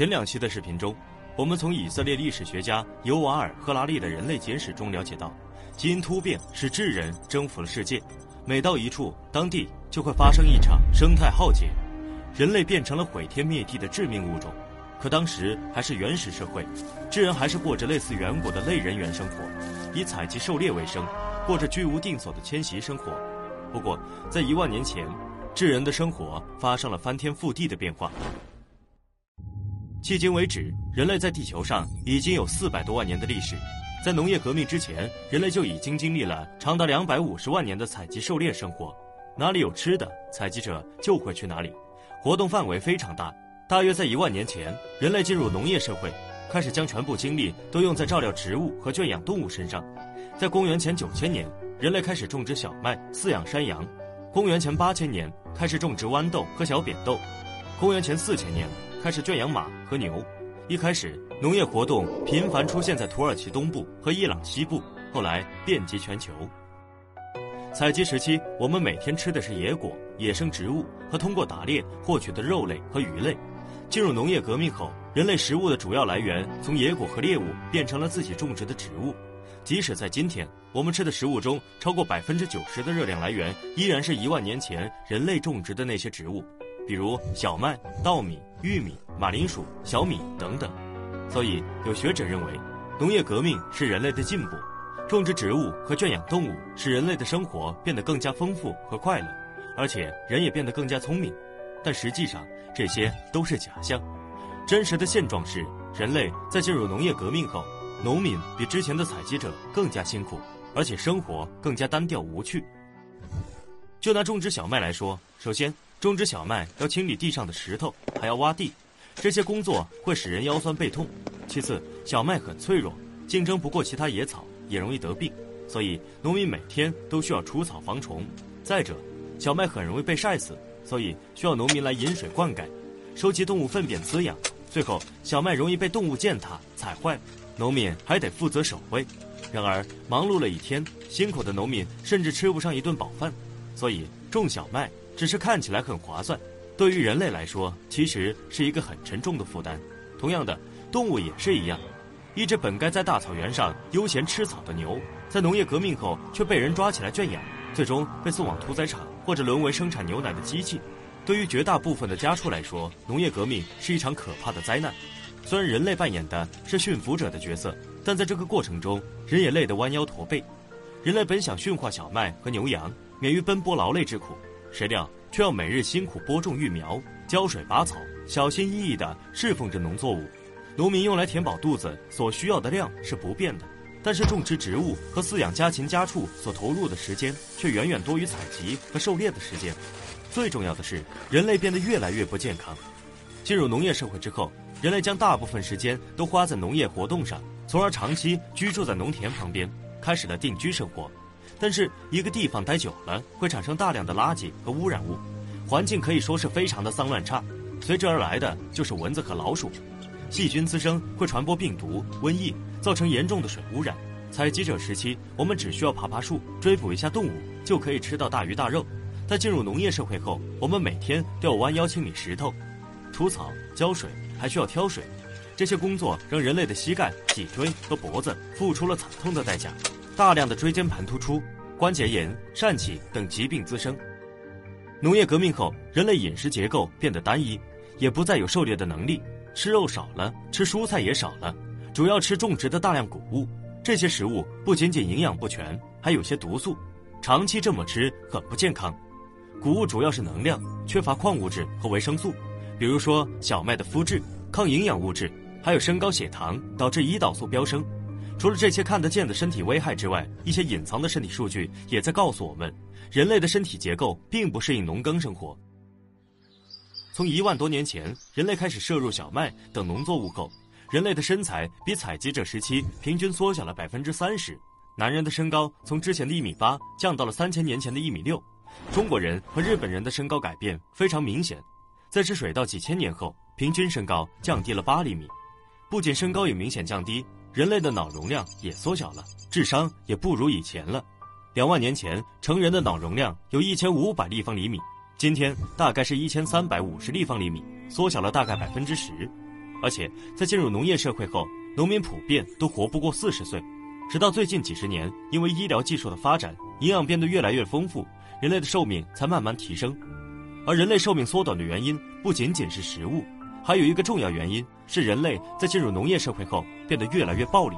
前两期的视频中，我们从以色列历史学家尤瓦尔·赫拉利的《人类简史》中了解到，基因突变使智人征服了世界，每到一处，当地就会发生一场生态浩劫，人类变成了毁天灭地的致命物种。可当时还是原始社会，智人还是过着类似远古的类人猿生活，以采集狩猎为生，过着居无定所的迁徙生活。不过，在一万年前，智人的生活发生了翻天覆地的变化。迄今为止，人类在地球上已经有四百多万年的历史。在农业革命之前，人类就已经经历了长达两百五十万年的采集狩猎生活。哪里有吃的，采集者就会去哪里，活动范围非常大。大约在一万年前，人类进入农业社会，开始将全部精力都用在照料植物和圈养动物身上。在公元前九千年，人类开始种植小麦、饲养山羊；公元前八千年，开始种植豌豆和小扁豆；公元前四千年。开始圈养马和牛。一开始，农业活动频繁出现在土耳其东部和伊朗西部，后来遍及全球。采集时期，我们每天吃的是野果、野生植物和通过打猎获取的肉类和鱼类。进入农业革命后，人类食物的主要来源从野果和猎物变成了自己种植的植物。即使在今天，我们吃的食物中超过百分之九十的热量来源依然是一万年前人类种植的那些植物。比如小麦、稻米、玉米、马铃薯、小米等等，所以有学者认为，农业革命是人类的进步，种植植物和圈养动物使人类的生活变得更加丰富和快乐，而且人也变得更加聪明。但实际上这些都是假象，真实的现状是，人类在进入农业革命后，农民比之前的采集者更加辛苦，而且生活更加单调无趣。就拿种植小麦来说，首先。种植小麦要清理地上的石头，还要挖地，这些工作会使人腰酸背痛。其次，小麦很脆弱，竞争不过其他野草，也容易得病，所以农民每天都需要除草防虫。再者，小麦很容易被晒死，所以需要农民来饮水灌溉，收集动物粪便滋养。最后，小麦容易被动物践踏踩坏，农民还得负责守卫。然而，忙碌了一天，辛苦的农民甚至吃不上一顿饱饭，所以种小麦。只是看起来很划算，对于人类来说，其实是一个很沉重的负担。同样的，动物也是一样。一只本该在大草原上悠闲吃草的牛，在农业革命后却被人抓起来圈养，最终被送往屠宰场或者沦为生产牛奶的机器。对于绝大部分的家畜来说，农业革命是一场可怕的灾难。虽然人类扮演的是驯服者的角色，但在这个过程中，人也累得弯腰驼背。人类本想驯化小麦和牛羊，免于奔波劳累之苦。谁料却要每日辛苦播种育苗、浇水拔草，小心翼翼地侍奉着农作物。农民用来填饱肚子所需要的量是不变的，但是种植植物和饲养家禽家畜所投入的时间却远远多于采集和狩猎的时间。最重要的是，人类变得越来越不健康。进入农业社会之后，人类将大部分时间都花在农业活动上，从而长期居住在农田旁边，开始了定居生活。但是一个地方待久了，会产生大量的垃圾和污染物，环境可以说是非常的脏乱差。随之而来的就是蚊子和老鼠，细菌滋生会传播病毒、瘟疫，造成严重的水污染。采集者时期，我们只需要爬爬树、追捕一下动物，就可以吃到大鱼大肉。在进入农业社会后，我们每天都要弯腰清理石头、除草、浇水，还需要挑水。这些工作让人类的膝盖、脊椎和脖子付出了惨痛的代价。大量的椎间盘突出、关节炎、疝气等疾病滋生。农业革命后，人类饮食结构变得单一，也不再有狩猎的能力，吃肉少了，吃蔬菜也少了，主要吃种植的大量谷物。这些食物不仅仅营养不全，还有些毒素，长期这么吃很不健康。谷物主要是能量，缺乏矿物质和维生素，比如说小麦的麸质、抗营养物质，还有升高血糖，导致胰岛素飙升。除了这些看得见的身体危害之外，一些隐藏的身体数据也在告诉我们，人类的身体结构并不适应农耕生活。从一万多年前人类开始摄入小麦等农作物后，人类的身材比采集者时期平均缩小了百分之三十，男人的身高从之前的一米八降到了三千年前的一米六。中国人和日本人的身高改变非常明显，在吃水稻几千年后，平均身高降低了八厘米，不仅身高也明显降低。人类的脑容量也缩小了，智商也不如以前了。两万年前，成人的脑容量有一千五百立方厘米，今天大概是一千三百五十立方厘米，缩小了大概百分之十。而且在进入农业社会后，农民普遍都活不过四十岁。直到最近几十年，因为医疗技术的发展，营养变得越来越丰富，人类的寿命才慢慢提升。而人类寿命缩短的原因不仅仅是食物，还有一个重要原因是人类在进入农业社会后变得越来越暴力。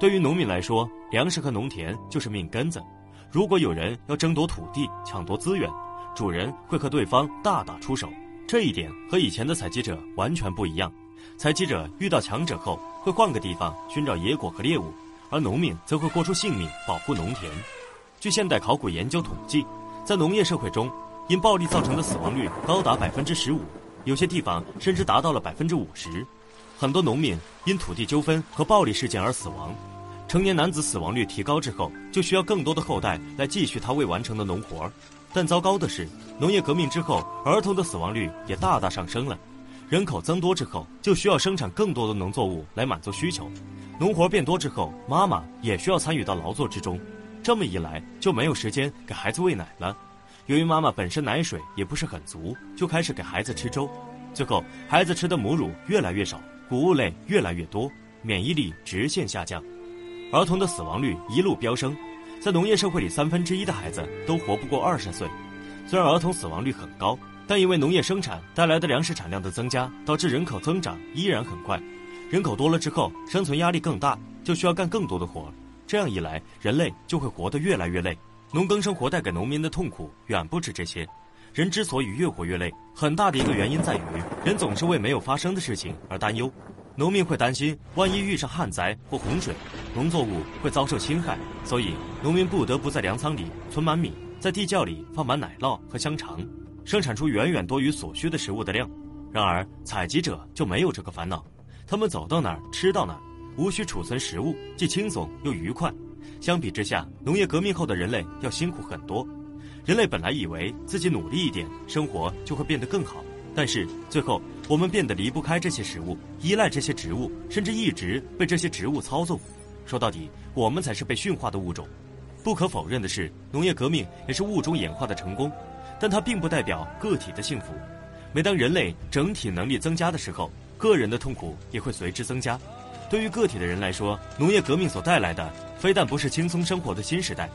对于农民来说，粮食和农田就是命根子。如果有人要争夺土地、抢夺资源，主人会和对方大打出手。这一点和以前的采集者完全不一样。采集者遇到强者后，会换个地方寻找野果和猎物，而农民则会豁出性命保护农田。据现代考古研究统计，在农业社会中，因暴力造成的死亡率高达百分之十五，有些地方甚至达到了百分之五十。很多农民因土地纠纷和暴力事件而死亡，成年男子死亡率提高之后，就需要更多的后代来继续他未完成的农活但糟糕的是，农业革命之后，儿童的死亡率也大大上升了。人口增多之后，就需要生产更多的农作物来满足需求，农活变多之后，妈妈也需要参与到劳作之中，这么一来就没有时间给孩子喂奶了。由于妈妈本身奶水也不是很足，就开始给孩子吃粥，最后孩子吃的母乳越来越少。谷物类越来越多，免疫力直线下降，儿童的死亡率一路飙升，在农业社会里，三分之一的孩子都活不过二十岁。虽然儿童死亡率很高，但因为农业生产带来的粮食产量的增加，导致人口增长依然很快。人口多了之后，生存压力更大，就需要干更多的活。这样一来，人类就会活得越来越累。农耕生活带给农民的痛苦远不止这些。人之所以越活越累，很大的一个原因在于，人总是为没有发生的事情而担忧。农民会担心，万一遇上旱灾或洪水，农作物会遭受侵害，所以农民不得不在粮仓里存满米，在地窖里放满奶酪和香肠，生产出远远多于所需的食物的量。然而，采集者就没有这个烦恼，他们走到哪儿吃到哪儿，无需储存食物，既轻松又愉快。相比之下，农业革命后的人类要辛苦很多。人类本来以为自己努力一点，生活就会变得更好，但是最后我们变得离不开这些食物，依赖这些植物，甚至一直被这些植物操纵。说到底，我们才是被驯化的物种。不可否认的是，农业革命也是物种演化的成功，但它并不代表个体的幸福。每当人类整体能力增加的时候，个人的痛苦也会随之增加。对于个体的人来说，农业革命所带来的非但不是轻松生活的新时代，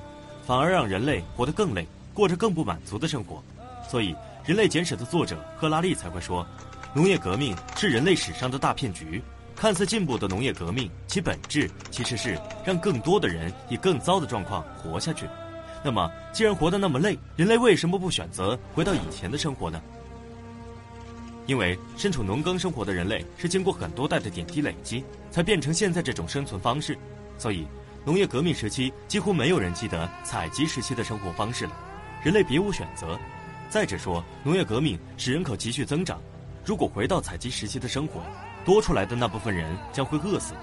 反而让人类活得更累。过着更不满足的生活，所以《人类简史》的作者赫拉利才会说，农业革命是人类史上的大骗局。看似进步的农业革命，其本质其实是让更多的人以更糟的状况活下去。那么，既然活得那么累，人类为什么不选择回到以前的生活呢？因为身处农耕生活的人类是经过很多代的点滴累积，才变成现在这种生存方式。所以，农业革命时期几乎没有人记得采集时期的生活方式了。人类别无选择。再者说，农业革命使人口急剧增长，如果回到采集时期的生活，多出来的那部分人将会饿死。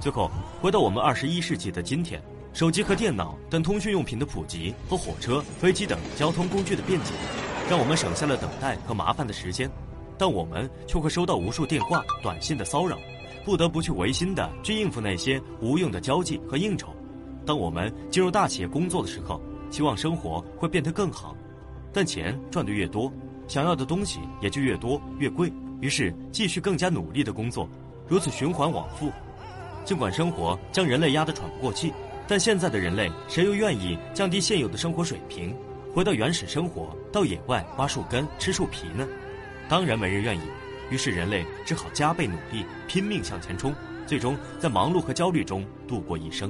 最后，回到我们二十一世纪的今天，手机和电脑等通讯用品的普及和火车、飞机等交通工具的便捷，让我们省下了等待和麻烦的时间，但我们却会收到无数电话、短信的骚扰，不得不去违心的去应付那些无用的交际和应酬。当我们进入大企业工作的时候，希望生活会变得更好，但钱赚得越多，想要的东西也就越多越贵。于是继续更加努力的工作，如此循环往复。尽管生活将人类压得喘不过气，但现在的人类谁又愿意降低现有的生活水平，回到原始生活，到野外挖树根、吃树皮呢？当然没人愿意。于是人类只好加倍努力，拼命向前冲，最终在忙碌和焦虑中度过一生。